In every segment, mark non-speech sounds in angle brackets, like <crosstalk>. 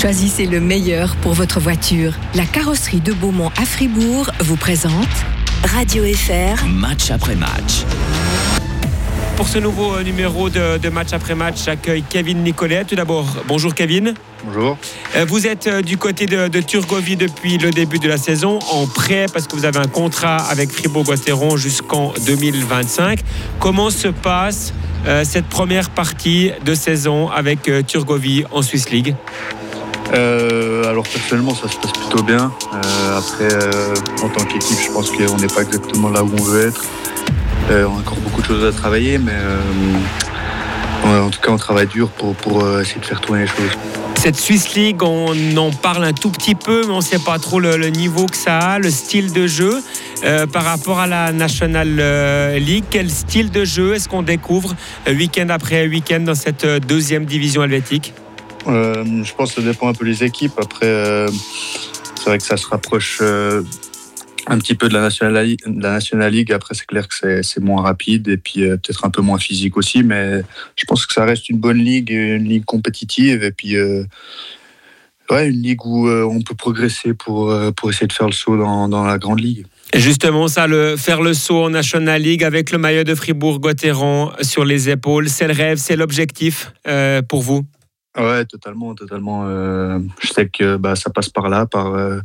Choisissez le meilleur pour votre voiture. La carrosserie de Beaumont à Fribourg vous présente Radio FR. Match après match. Pour ce nouveau euh, numéro de, de match après match, j'accueille Kevin Nicolet. Tout d'abord, bonjour Kevin. Bonjour. Euh, Vous êtes euh, du côté de, de Turgovie depuis le début de la saison, en prêt parce que vous avez un contrat avec Fribourg-Gotteron jusqu'en 2025. Comment se passe euh, cette première partie de saison avec euh, Turgovie en Swiss League? Euh, alors personnellement, ça se passe plutôt bien. Euh, après, euh, en tant qu'équipe, je pense qu'on n'est pas exactement là où on veut être. On a encore beaucoup de choses à travailler, mais en tout cas, on travaille dur pour, essayer de faire tourner les choses. Cette Swiss League, on en parle un tout petit peu, mais on ne sait pas trop le, niveau que ça a, le style de jeu. Par rapport à la National League, quel style de jeu est-ce qu'on découvre week-end après week-end dans cette deuxième division helvétique? Je pense que ça dépend un peu des équipes. Après, euh, c'est vrai que ça se rapproche euh, un petit peu de la National, League-. Après, c'est clair que c'est- moins rapide et puis euh, peut-être un peu moins physique aussi. Mais je pense que ça reste une bonne ligue, une ligue compétitive. Et puis, euh, ouais, une ligue où euh, on peut progresser pour, euh, pour essayer de faire le saut dans, la grande ligue. Justement, ça, le, faire le saut en National League avec le maillot de Fribourg-Gotteron sur les épaules, c'est le rêve, c'est l'objectif euh, pour vous? Ouais, totalement, totalement. Euh, je sais que bah, ça passe par là, par euh,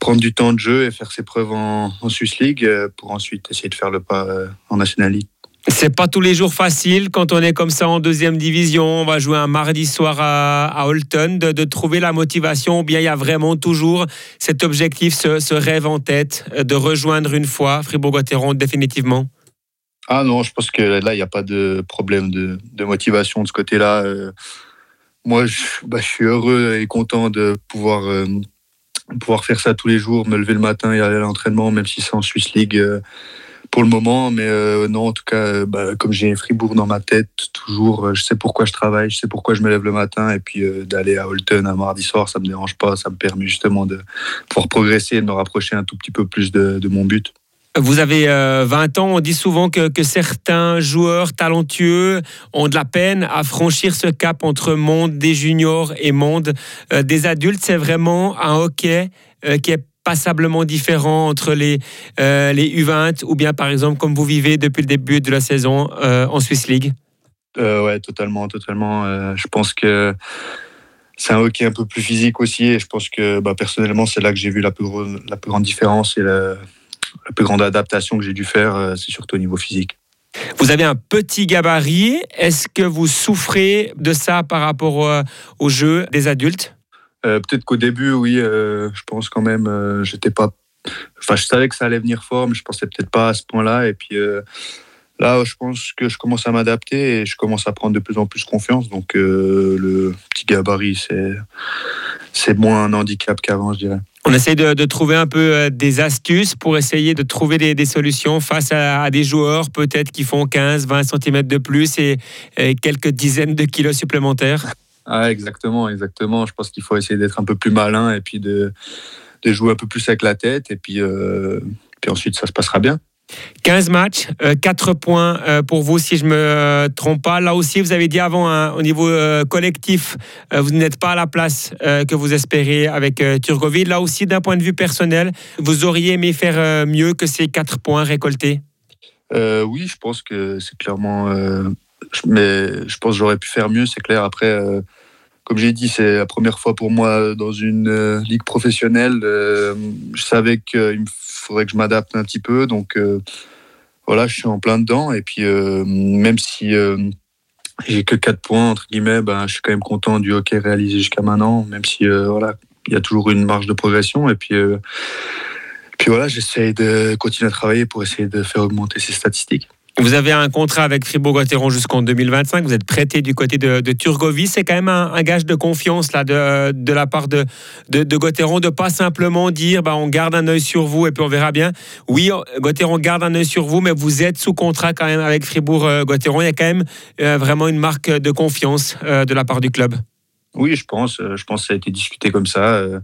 prendre du temps de jeu et faire ses preuves en, en Swiss League euh, pour ensuite essayer de faire le pas euh, en National League. C'est pas tous les jours facile quand on est comme ça en deuxième division. On va jouer un mardi soir à, à Holton, de, de trouver la motivation. Ou bien il y a vraiment toujours cet objectif, ce, ce rêve en tête de rejoindre une fois Fribourg-Gotteron définitivement? Ah non, je pense que là, il n'y a pas de problème de, de motivation de ce côté-là. Euh, moi, je, bah, je suis heureux et content de pouvoir, euh, pouvoir faire ça tous les jours, me lever le matin et aller à l'entraînement, même si c'est en Swiss League euh, pour le moment. Mais euh, non, en tout cas, bah, comme j'ai Fribourg dans ma tête, toujours, je sais pourquoi je travaille, je sais pourquoi je me lève le matin. Et puis d'aller à Holton un mardi soir, ça me dérange pas. Ça me permet justement de pouvoir progresser et de me rapprocher un tout petit peu plus de mon but. Vous avez euh, 20 ans, on dit souvent que, certains joueurs talentueux ont de la peine à franchir ce cap entre monde des juniors et monde euh, des adultes. C'est vraiment un hockey euh, qui est passablement différent entre les, euh, les U20 ou bien par exemple comme vous vivez depuis le début de la saison euh, en Swiss League Euh, ouais, totalement, totalement. Euh, je pense que c'est un hockey un peu plus physique aussi, et je pense que bah, personnellement, c'est là que j'ai vu la plus, grande différence et la plus grande adaptation que j'ai dû faire, euh, c'est surtout au niveau physique. Vous avez un petit gabarit. Est-ce que vous souffrez de ça par rapport euh, au jeu des adultes? Euh, Peut-être qu'au début, oui, euh, je pense quand même, euh, j'étais pas. Enfin, je savais que ça allait venir fort, mais je pensais peut-être pas à ce point-là. Et puis là, je pense que je commence à m'adapter et je commence à prendre de plus en plus confiance. Donc le petit gabarit, c'est c'est moins un handicap qu'avant, je dirais. On essaye de, trouver un peu euh, des astuces pour essayer de trouver des, solutions face à, des joueurs peut-être qui font 15, 20 cm de plus et, quelques dizaines de kilos supplémentaires. Ah, exactement, exactement. Je pense qu'il faut essayer d'être un peu plus malin et puis de, de jouer un peu plus avec la tête. Et puis, euh, puis ensuite, ça se passera bien. 15 matchs, 4 points euh, pour vous si je me euh, trompe pas. Là aussi, vous avez dit avant, hein, au niveau euh, collectif, euh, vous n'êtes pas à la place euh, que vous espérez avec euh, Turgovie. Là aussi, d'un point de vue personnel, vous auriez aimé faire euh, mieux que ces 4 points récoltés? Euh, oui, je pense que c'est clairement. euh, mais je pense que j'aurais pu faire mieux, c'est clair. Après, euh, comme j'ai dit, c'est la première fois pour moi dans une euh, ligue professionnelle. Euh, je savais qu'il me faudrait que je m'adapte un petit peu. Donc euh, voilà, je suis en plein dedans. Et puis, euh, même si euh, j'ai que 4 points, entre guillemets, ben, je suis quand même content du hockey réalisé jusqu'à maintenant, même si euh, voilà, il y a toujours une marge de progression. Et puis. euh, puis voilà, j'essaye de continuer à travailler pour essayer de faire augmenter ces statistiques. Vous avez un contrat avec Fribourg-Gotteron jusqu'en 2025. Vous êtes prêté du côté de, de Turgovie. C'est quand même un, gage de confiance là, de, la part de, de, de Gotteron de pas simplement dire bah, on garde un œil sur vous et puis on verra bien. Oui, Gotteron garde un œil sur vous, mais vous êtes sous contrat quand même avec Fribourg-Gotteron. Il y a quand même euh, vraiment une marque de confiance euh, de la part du club. Oui, je pense. euh, Je pense que ça a été discuté comme ça. euh,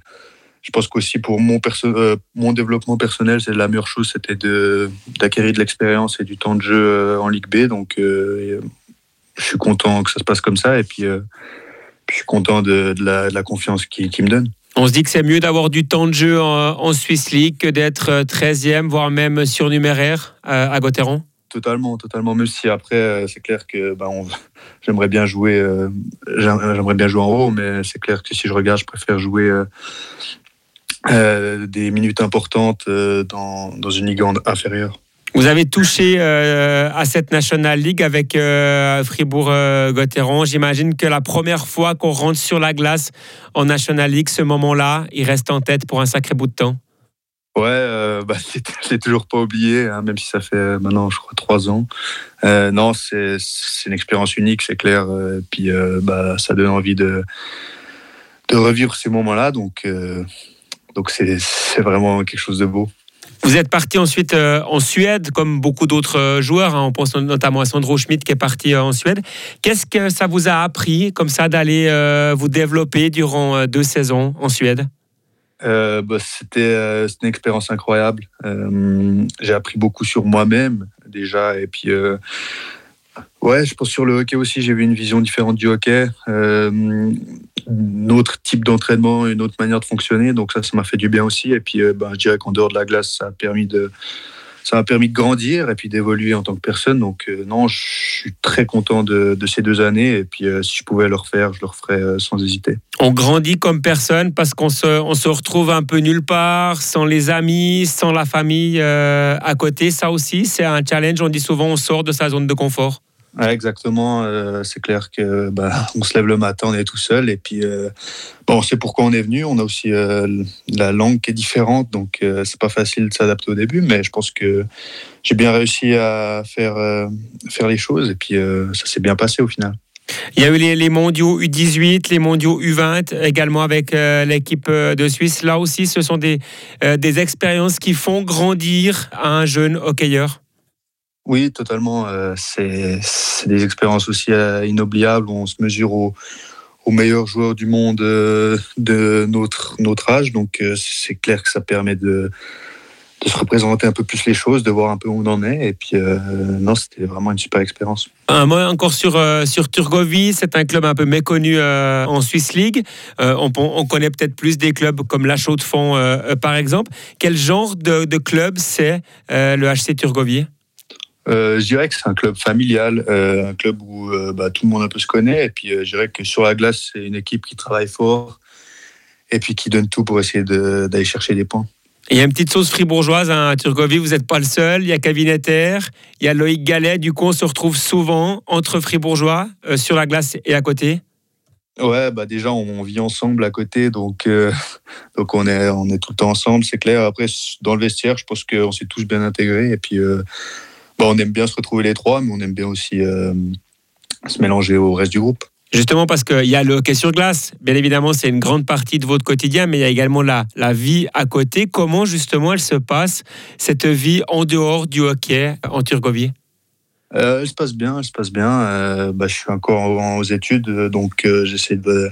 Je pense qu'aussi pour mon, euh, mon développement personnel, c'est la meilleure chose, c'était d'acquérir de l'expérience et du temps de jeu euh, en Ligue B. Donc, euh, je suis content que ça se passe comme ça. Et puis, euh, suis content de, la, confiance qu'il me donne. On se dit que c'est mieux d'avoir du temps de jeu en, en Swiss League que d'être 13e, voire même surnuméraire à Gauthieron Totalement, totalement. Même si après, c'est clair que ben, <laughs> j'aimerais bien jouer, j'aimerais bien jouer en haut, mais c'est clair que si je regarde, je préfère jouer euh, des minutes importantes euh, dans, dans, une ligue inférieure. Vous avez touché euh, à cette National League avec Fribourg-Gotteron. J'imagine que la première fois qu'on rentre sur la glace en National League, ce moment-là, il reste en tête pour un sacré bout de temps. Ouais, bah, <laughs> je l'ai toujours pas oublié, hein, même si ça fait maintenant, je crois, trois ans. non, c'est une expérience unique, c'est clair. puis bah, ça donne envie de, de revivre ces moments-là. Donc, donc c'est vraiment quelque chose de beau. Vous êtes parti ensuite euh, en Suède, comme beaucoup d'autres euh, joueurs. Hein. on pense notamment à Sandro Schmidt qui est parti euh, en Suède. Qu'est-ce que ça vous a appris, comme ça, d'aller vous développer durant deux saisons en Suède? Bah, C'était une expérience incroyable. J'ai appris beaucoup sur moi-même déjà. Et puis, ouais, je pense sur le hockey aussi, j'ai vu une vision différente du hockey autre type d'entraînement, une autre manière de fonctionner. Donc ça, ça m'a fait du bien aussi. Et puis, ben, je dirais qu'en dehors de la glace, ça a permis de, ça m'a permis de grandir et puis d'évoluer en tant que personne. Donc euh, non, je suis très content de, ces deux années. Et puis euh, si je pouvais le refaire, je le referais sans hésiter. On grandit comme personne parce qu'on se, on se retrouve un peu nulle part, sans les amis, sans la famille à côté. Ça aussi, c'est un challenge. On dit souvent, on sort de sa zone de confort exactement. Euh, c'est clair que bah, on se lève le matin, on est tout seul et puis euh, bon, on sait pourquoi on est venu. On a aussi euh, la langue qui est différente, donc c'est pas facile de s'adapter au début, mais je pense que j'ai bien réussi à faire faire les choses et puis ça s'est bien passé au final. Il y a eu les, mondiaux U18, les mondiaux U20 également avec l'équipe de Suisse. Là aussi, ce sont des, des expériences qui font grandir un jeune hockeyeur. Oui, totalement. Euh, c'est des expériences aussi euh, inoubliables. On se mesure aux, meilleurs joueurs du monde euh, de notre, notre âge. Donc, c'est clair que ça permet de, se représenter un peu plus les choses, de voir un peu où on en est. Et puis, non, c'était vraiment une super expérience. Un encore sur, sur Turgovie. C'est un club un peu méconnu en Swiss League. On, on, connaît peut-être plus des clubs comme la Chaux de Fonds, par exemple. Quel genre de, de club c'est le HC Turgovie? Je dirais que c'est un club familial, euh, un club où euh, bah, tout le monde un peu se connaît. Et puis, je dirais que sur la glace, c'est une équipe qui travaille fort et puis qui donne tout pour essayer d'aller chercher des points. il y a une petite sauce fribourgeoise hein, à Turgovie, vous n'êtes pas le seul. Il y a Cavinetter, il y a Loïc Gallet. Du coup, on se retrouve souvent entre fribourgeois, sur la glace et à côté. Ouais, bah déjà, on, vit ensemble à côté, donc, <laughs> donc on, est, on est tout le temps ensemble, c'est clair. Après, dans le vestiaire, je pense qu'on s'est tous bien intégrés. Et puis, on aime bien se retrouver les trois, mais on aime bien aussi euh, se mélanger au reste du groupe. Justement parce qu'il y a le hockey sur glace, bien évidemment c'est une grande partie de votre quotidien, mais il y a également la, la vie à côté. Comment justement elle se passe, cette vie en dehors du hockey en Turgovie? Euh, Elle se passe bien, elle se passe bien. Euh, bah, je suis encore aux études, donc j'essaie de,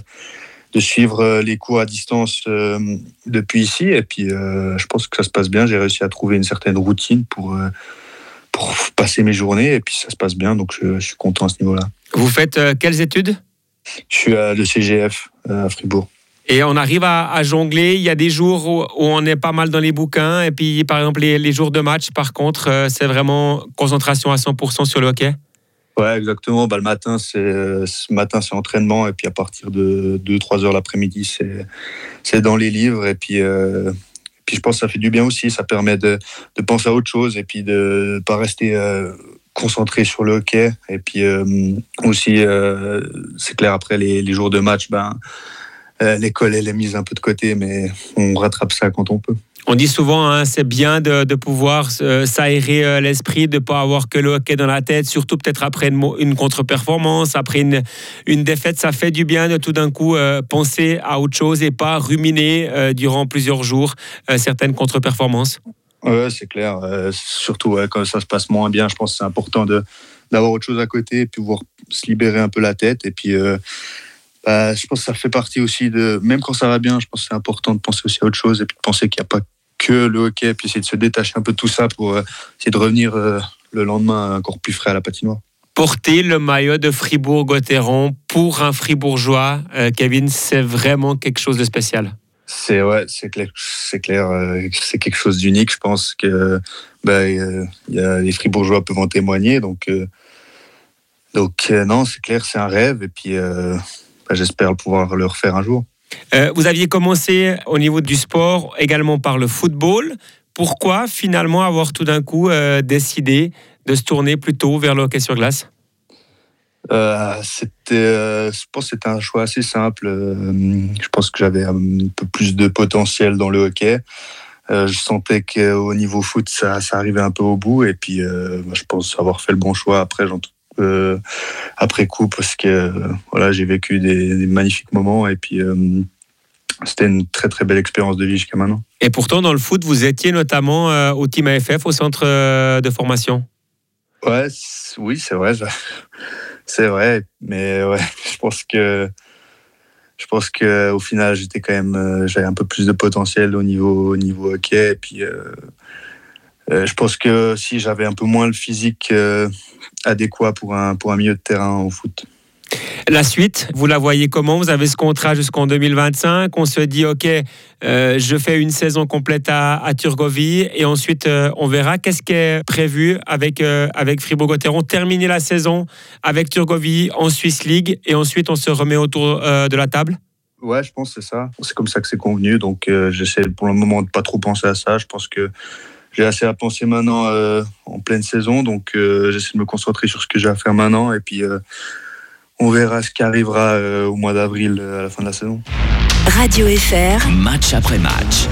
de, suivre les cours à distance depuis ici, et puis je pense que ça se passe bien. J'ai réussi à trouver une certaine routine pour pour passer mes journées et puis ça se passe bien, donc je, suis content à ce niveau-là. Vous faites euh, quelles études? Je suis à le CGF euh, à Fribourg. Et on arrive à, jongler. Il y a des jours où, on est pas mal dans les bouquins. Et puis, par exemple, les, jours de match, par contre, euh, c'est vraiment concentration à 100% sur le hockey? Ouais, exactement. Bah, le matin, c'est matin, c'est entraînement. Et puis, à partir de 2-3 heures l'après-midi, c'est dans les livres. Et puis, puis je pense que ça fait du bien aussi, ça permet de, de penser à autre chose et puis de ne pas rester euh, concentré sur le hockey. Et puis euh, aussi, euh, c'est clair, après les, les, jours de match, ben, l'école, elle est mise un peu de côté, mais on rattrape ça quand on peut. On dit souvent, hein, c'est bien de, pouvoir euh, s'aérer euh, l'esprit, de ne pas avoir que le hockey dans la tête, surtout peut-être après une, contre-performance, après une, une, défaite. Ça fait du bien de tout d'un coup euh, penser à autre chose et pas ruminer durant plusieurs jours certaines contre-performances. Oui, c'est clair. surtout quand ça se passe moins bien, je pense que c'est important d'avoir autre chose à côté et pouvoir se libérer un peu la tête. Et puis, bah, je pense que ça fait partie aussi de. Même quand ça va bien, je pense que c'est important de penser aussi à autre chose et puis de penser qu'il n'y a pas que le hockey, puis essayer de se détacher un peu de tout ça pour euh, essayer de revenir euh, le lendemain encore plus frais à la patinoire. porter le maillot de Fribourg-Gotteron pour un Fribourgeois, Kevin, c'est vraiment quelque chose de spécial. C'est ouais, c'est clair, c'est clair, c'est quelque chose d'unique. Je pense que bah, y a, les Fribourgeois peuvent en témoigner. Donc, donc non, c'est clair, c'est un rêve. Et puis, bah, j'espère pouvoir le refaire un jour. Euh, vous aviez commencé au niveau du sport également par le football. Pourquoi finalement avoir tout d'un coup euh, décidé de se tourner plutôt vers le hockey sur glace? Euh, c'était, je pense c'était un choix assez simple. je pense que j'avais un peu plus de potentiel dans le hockey. je sentais qu'au niveau foot, ça, ça, arrivait un peu au bout. Et puis, je pense avoir fait le bon choix. Après, j'en euh, après coup parce que voilà, j'ai vécu des, magnifiques moments et puis euh, c'était une très très belle expérience de vie jusqu'à maintenant. Et pourtant, dans le foot, vous étiez notamment euh, au Team AFF, au centre de formation? Ouais, oui, c'est vrai. C'est vrai, mais ouais, <laughs> je pense que je pense que au final, j'étais quand même, j'avais un peu plus de potentiel au niveau au niveau hockey. Et puis, je pense que si j'avais un peu moins le physique adéquat pour un, pour un milieu de terrain au foot. La suite, vous la voyez comment? Vous avez ce contrat jusqu'en 2025. On se dit, OK, euh, je fais une saison complète à, à Turgovie et ensuite euh, on verra. Qu'est-ce qui est prévu avec, euh, avec Fribourg-Gotteron? Terminer la saison avec Turgovie en Swiss League et ensuite on se remet autour de la table? Ouais, je pense que c'est ça. C'est comme ça que c'est convenu. Donc j'essaie pour le moment de pas trop penser à ça. Je pense que j'ai assez à penser maintenant euh, en pleine saison, donc euh, j'essaie de me concentrer sur ce que j'ai à faire maintenant et puis euh, on verra ce qui arrivera au mois d'avril à la fin de la saison. Radio FR, match après match.